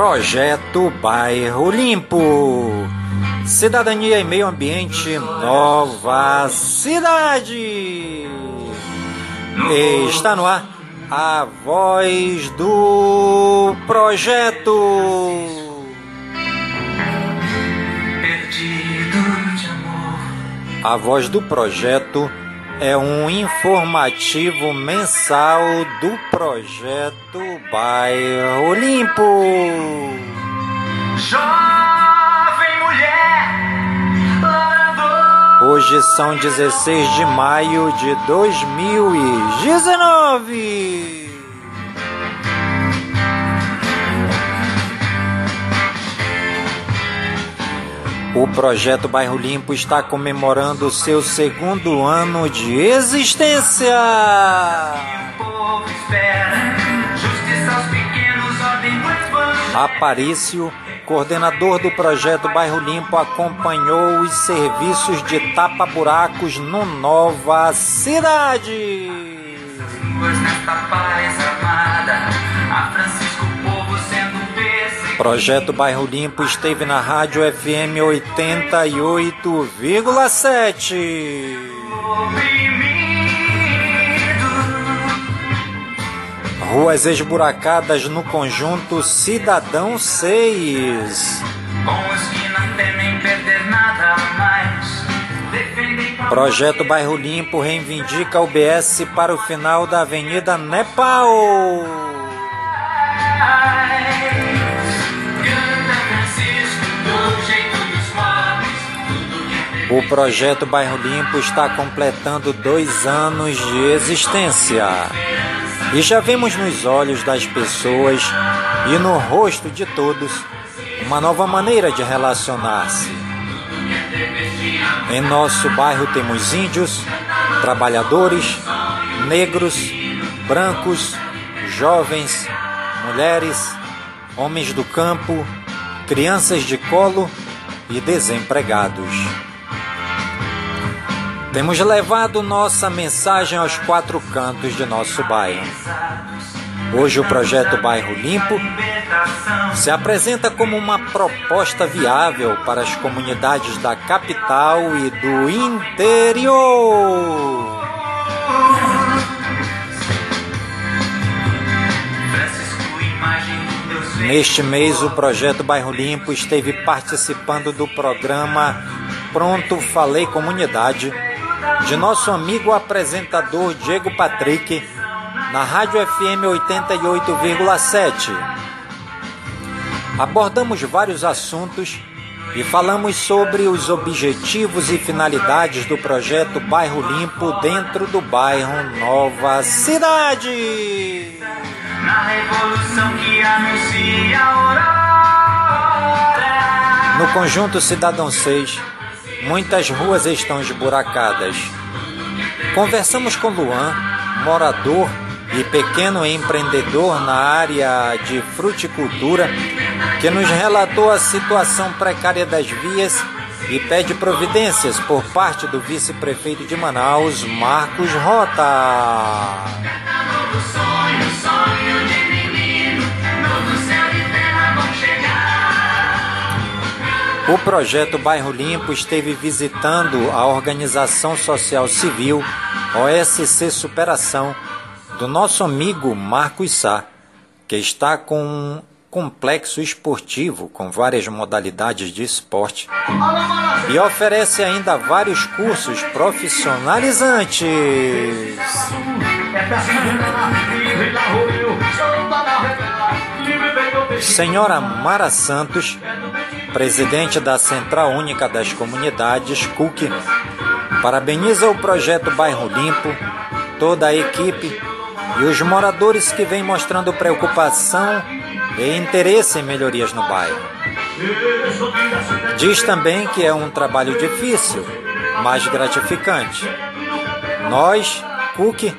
Projeto Bairro Limpo. Cidadania e Meio Ambiente, Nova Cidade. Está no ar a voz do projeto. A voz do projeto é um informativo mensal do projeto Bairro Limpo. Jovem mulher, lavrador. Hoje são 16 de maio de 2019. O projeto Bairro Limpo está comemorando seu segundo ano de existência. Aparício, coordenador do projeto Bairro Limpo, acompanhou os serviços de tapa-buracos no Nova Cidade. Projeto Bairro Limpo esteve na rádio FM 88,7. oprimido. Ruas esburacadas no conjunto Cidadão 6. Com os que não temem perder nada mais. Defendem com Projeto Bairro Limpo reivindica o BS para o final da Avenida Nepal. O projeto Bairro Limpo está completando dois anos de existência. E já vemos nos olhos das pessoas e no rosto de todos uma nova maneira de relacionar-se. Em nosso bairro temos índios, trabalhadores, negros, brancos, jovens, mulheres, homens do campo, crianças de colo e desempregados. Temos levado nossa mensagem aos quatro cantos de nosso bairro. Hoje o projeto Bairro Limpo se apresenta como uma proposta viável para as comunidades da capital e do interior. Neste mês, o projeto Bairro Limpo esteve participando do programa Pronto Falei Comunidade, de nosso amigo apresentador Diego Patrick, na Rádio FM 88,7. Abordamos vários assuntos e falamos sobre os objetivos e finalidades do projeto Bairro Limpo dentro do bairro Nova Cidade. na revolução que anuncia a aurora. No conjunto Cidadão 6, muitas ruas estão esburacadas. Conversamos com Luan, morador e pequeno empreendedor na área de fruticultura, que nos relatou a situação precária das vias e pede providências por parte do vice-prefeito de Manaus, Marcos Rota. O projeto Bairro Limpo esteve visitando a organização social civil OSC Superação do nosso amigo Marcos Sá, que está com um complexo esportivo com várias modalidades de esporte e oferece ainda vários cursos profissionalizantes. Senhora Mara Santos, presidente da Central Única das Comunidades, CUC, parabeniza o projeto Bairro Limpo, toda a equipe e os moradores que vêm mostrando preocupação e interesse em melhorias no bairro. Diz também que é um trabalho difícil, mas gratificante. Nós, CUC,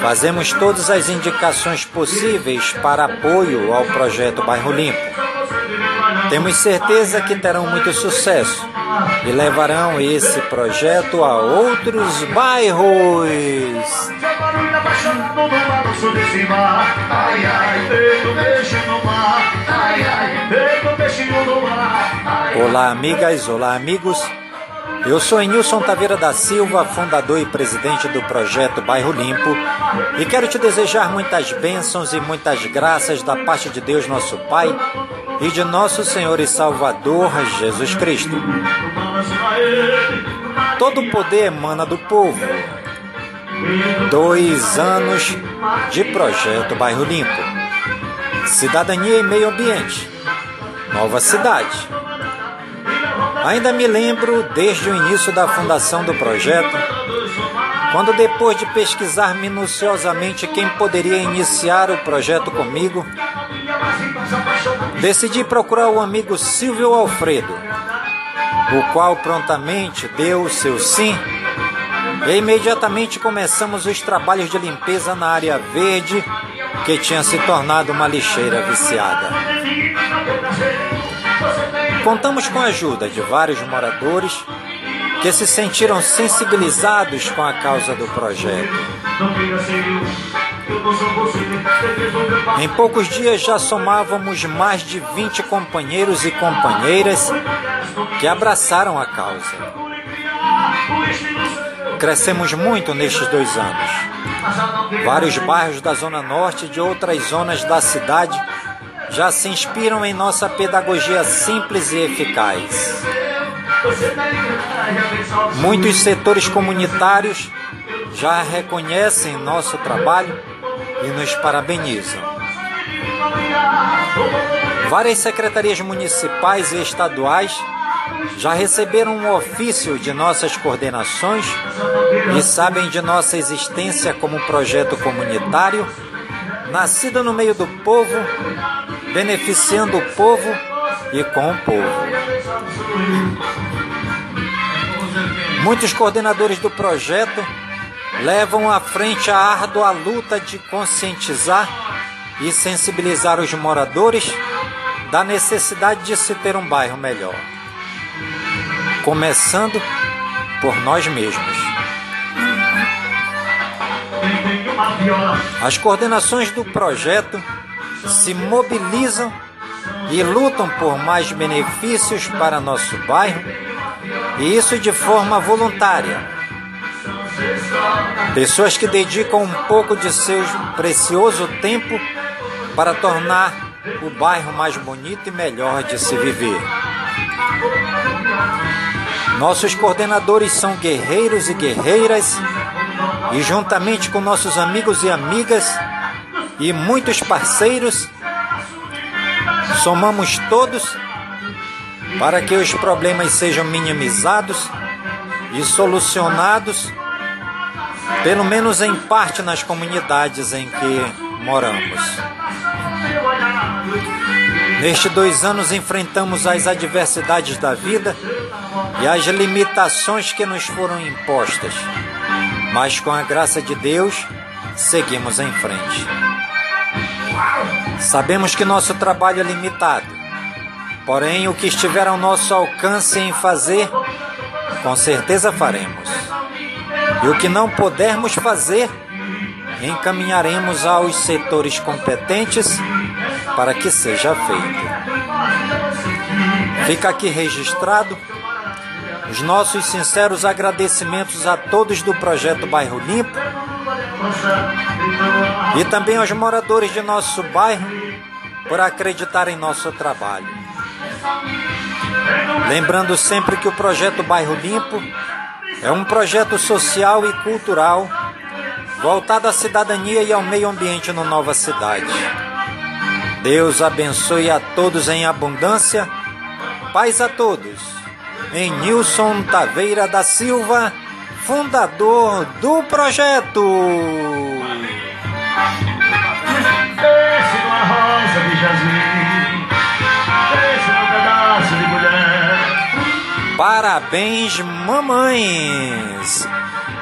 fazemos todas as indicações possíveis para apoio ao projeto Bairro Limpo. Temos certeza que terão muito sucesso e levarão esse projeto a outros bairros. Olá, amigas, olá, amigos. Eu sou Nilson Taveira da Silva, fundador e presidente do projeto Bairro Limpo, e quero te desejar muitas bênçãos e muitas graças da parte de Deus, nosso Pai, e de nosso Senhor e Salvador Jesus Cristo. Todo poder emana do povo. Dois anos de projeto Bairro Limpo. Cidadania e meio ambiente. Nova cidade. Ainda me lembro desde o início da fundação do projeto, quando depois de pesquisar minuciosamente quem poderia iniciar o projeto comigo, decidi procurar o amigo Silvio Alfredo, o qual prontamente deu o seu sim e imediatamente começamos os trabalhos de limpeza na área verde que tinha se tornado uma lixeira viciada. Contamos com a ajuda de vários moradores que se sentiram sensibilizados com a causa do projeto. Em poucos dias já somávamos mais de 20 companheiros e companheiras que abraçaram a causa. Crescemos muito nestes dois anos. Vários bairros da Zona Norte e de outras zonas da cidade já se inspiram em nossa pedagogia simples e eficaz. Muitos setores comunitários já reconhecem nosso trabalho e nos parabenizam. Várias secretarias municipais e estaduais já receberam um ofício de nossas coordenações e sabem de nossa existência como projeto comunitário, nascido no meio do povo, beneficiando o povo e com o povo. Muitos coordenadores do projeto levam à frente a árdua luta de conscientizar e sensibilizar os moradores da necessidade de se ter um bairro melhor. Começando por nós mesmos. As coordenações do projeto se mobilizam e lutam por mais benefícios para nosso bairro, e isso de forma voluntária Pessoas que dedicam um pouco de seu precioso tempo para tornar o bairro mais bonito e melhor de se viver. Nossos coordenadores são guerreiros e guerreiras, e juntamente com nossos amigos e amigas e muitos parceiros, somamos todos para que os problemas sejam minimizados e solucionados pelo menos em parte nas comunidades em que moramos. Nestes dois anos enfrentamos as adversidades da vida e as limitações que nos foram impostas, mas com a graça de Deus seguimos em frente. Sabemos que nosso trabalho é limitado, porém o que estiver ao nosso alcance em fazer, com certeza faremos. E o que não pudermos fazer, encaminharemos aos setores competentes para que seja feito. Fica aqui registrado os nossos sinceros agradecimentos a todos do projeto Bairro Limpo e também aos moradores de nosso bairro por acreditar em nosso trabalho. Lembrando sempre que o projeto Bairro Limpo é um projeto social e cultural voltado à cidadania e ao meio ambiente no Nova Cidade. Deus abençoe a todos em abundância. Paz a todos. Em Nilson Taveira da Silva, fundador do projeto. Desce uma rosa de jasmim, desce um pedaço de mulher. Parabéns, mamães!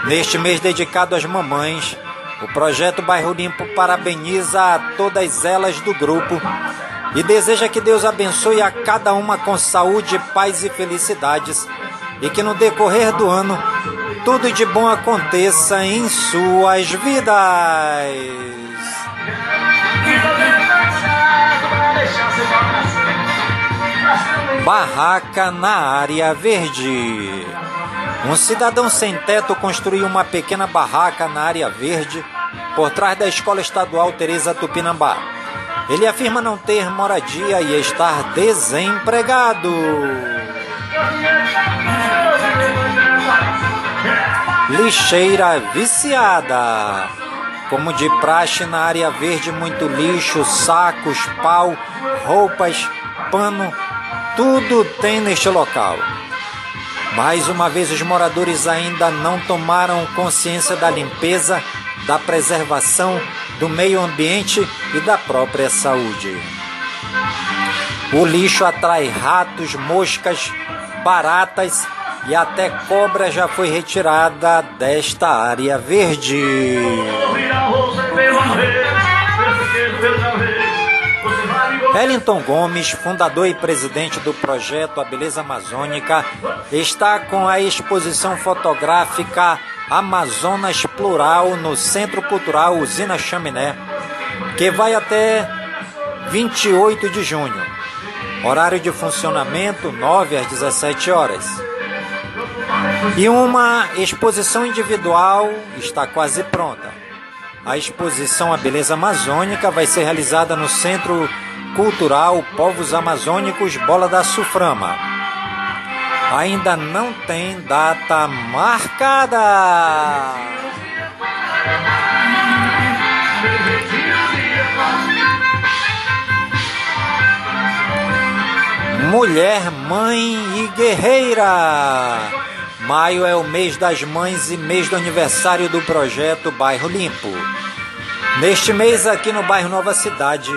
Neste mês dedicado às mamães, o projeto Bairro Limpo parabeniza a todas elas do grupo e deseja que Deus abençoe a cada uma com saúde, paz e felicidades e que no decorrer do ano tudo de bom aconteça em suas vidas. Barraca na área verde. Um cidadão sem teto construiu uma pequena barraca na área verde por trás da escola estadual Teresa Tupinambá. Ele afirma não ter moradia e estar desempregado. Lixeira viciada. Como de praxe na área verde, muito lixo, sacos, pau, roupas, pano, tudo tem neste local. Mais uma vez, os moradores ainda não tomaram consciência da limpeza, da preservação do meio ambiente e da própria saúde. O lixo atrai ratos, moscas, baratas e até cobra já foi retirada desta área verde. Wellington Gomes, fundador e presidente do projeto A Beleza Amazônica, está com a exposição fotográfica Amazonas Plural no Centro Cultural Usina Chaminé, que vai até 28 de junho. Horário de funcionamento 9 às 17 horas. E uma exposição individual está quase pronta. A exposição A Beleza Amazônica vai ser realizada no Centro Cultural Povos Amazônicos Bola da Suframa. Ainda não tem data marcada. Mulher, mãe e guerreira. Maio é o mês das mães e mês do aniversário do projeto Bairro Limpo. Neste mês, aqui no bairro Nova Cidade,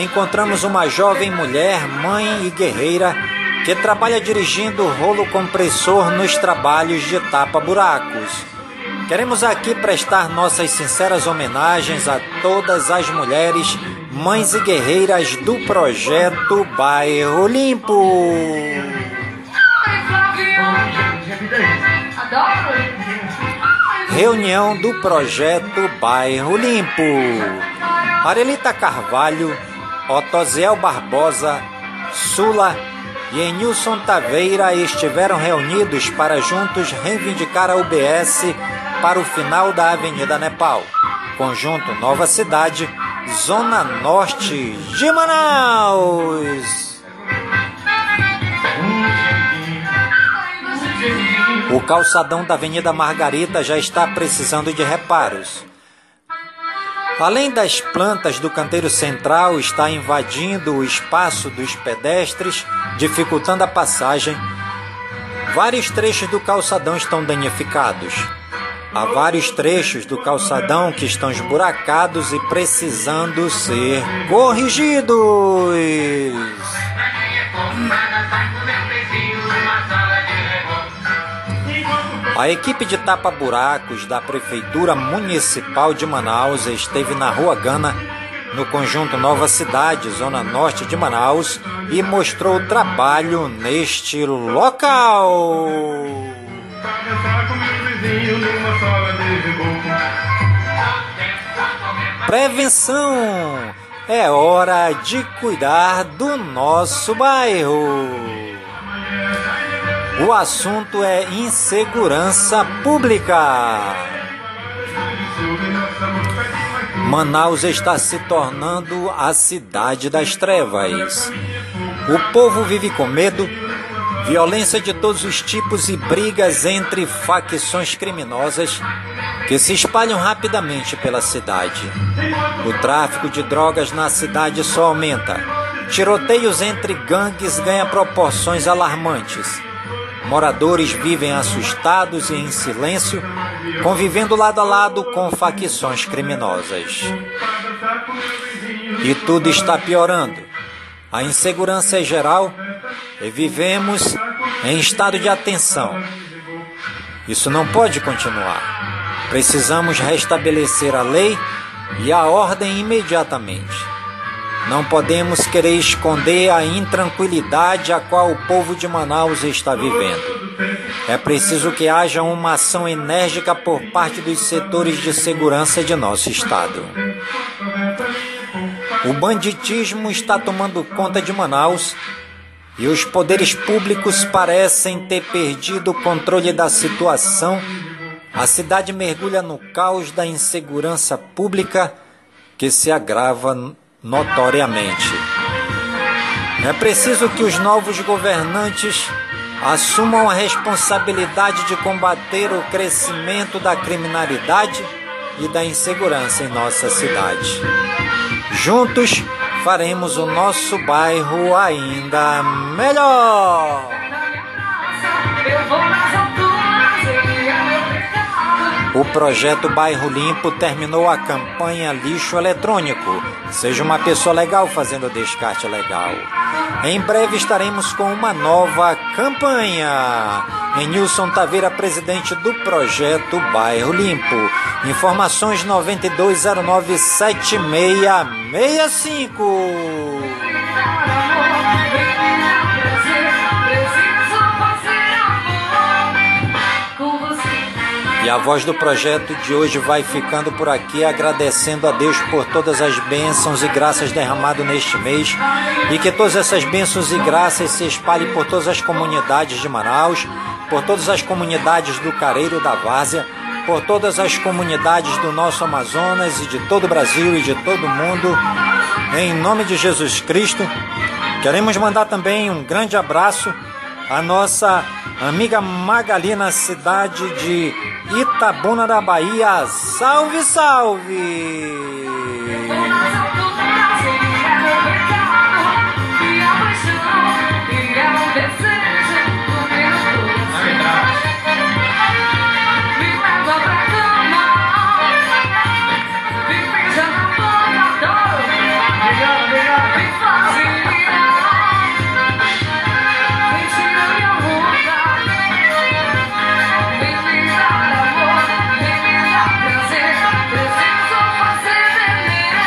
encontramos uma jovem mulher, mãe e guerreira que trabalha dirigindo rolo compressor nos trabalhos de tapa-buracos. Queremos aqui prestar nossas sinceras homenagens a todas as mulheres, mães e guerreiras do projeto Bairro Limpo. Reunião do projeto Bairro Limpo. Arelita Carvalho, Otosiel Barbosa, Sula e Enilson Taveira estiveram reunidos para juntos reivindicar a UBS para o final da Avenida Nepal. Conjunto Nova Cidade, Zona Norte de Manaus. O calçadão da Avenida Margarita já está precisando de reparos. Além das plantas do canteiro central, está invadindo o espaço dos pedestres, dificultando a passagem. Vários trechos do calçadão estão danificados. Há vários trechos do calçadão que estão esburacados e precisando ser corrigidos. A equipe de tapa-buracos da Prefeitura Municipal de Manaus esteve na Rua Gana, no conjunto Nova Cidade, zona norte de Manaus, e mostrou trabalho neste local. Prevenção! É hora de cuidar do nosso bairro. O assunto é insegurança pública. Manaus está se tornando a cidade das trevas. O povo vive com medo, violência de todos os tipos e brigas entre facções criminosas que se espalham rapidamente pela cidade. O tráfico de drogas na cidade só aumenta. Tiroteios entre gangues ganham proporções alarmantes. Moradores vivem assustados e em silêncio, convivendo lado a lado com facções criminosas. E tudo está piorando. A insegurança é geral e vivemos em estado de atenção. Isso não pode continuar. Precisamos restabelecer a lei e a ordem imediatamente. Não podemos querer esconder a intranquilidade a qual o povo de Manaus está vivendo. É preciso que haja uma ação enérgica por parte dos setores de segurança de nosso Estado. O banditismo está tomando conta de Manaus e os poderes públicos parecem ter perdido o controle da situação. A cidade mergulha no caos da insegurança pública que se agrava notoriamente. É preciso que os novos governantes assumam a responsabilidade de combater o crescimento da criminalidade e da insegurança em nossa cidade. Juntos faremos o nosso bairro ainda melhor. O projeto Bairro Limpo terminou a campanha Lixo Eletrônico. Seja uma pessoa legal fazendo descarte legal. Em breve estaremos com uma nova campanha. Em Nilson Taveira, presidente do projeto Bairro Limpo. Informações 92097665. E a voz do projeto de hoje vai ficando por aqui, agradecendo a Deus por todas as bênçãos e graças derramado neste mês e que todas essas bênçãos e graças se espalhem por todas as comunidades de Manaus, por todas as comunidades do Careiro da Várzea, por todas as comunidades do nosso Amazonas e de todo o Brasil e de todo o mundo. Em nome de Jesus Cristo, queremos mandar também um grande abraço à nossa amiga Magali na cidade de Itabuna da Bahia. Salve, salve!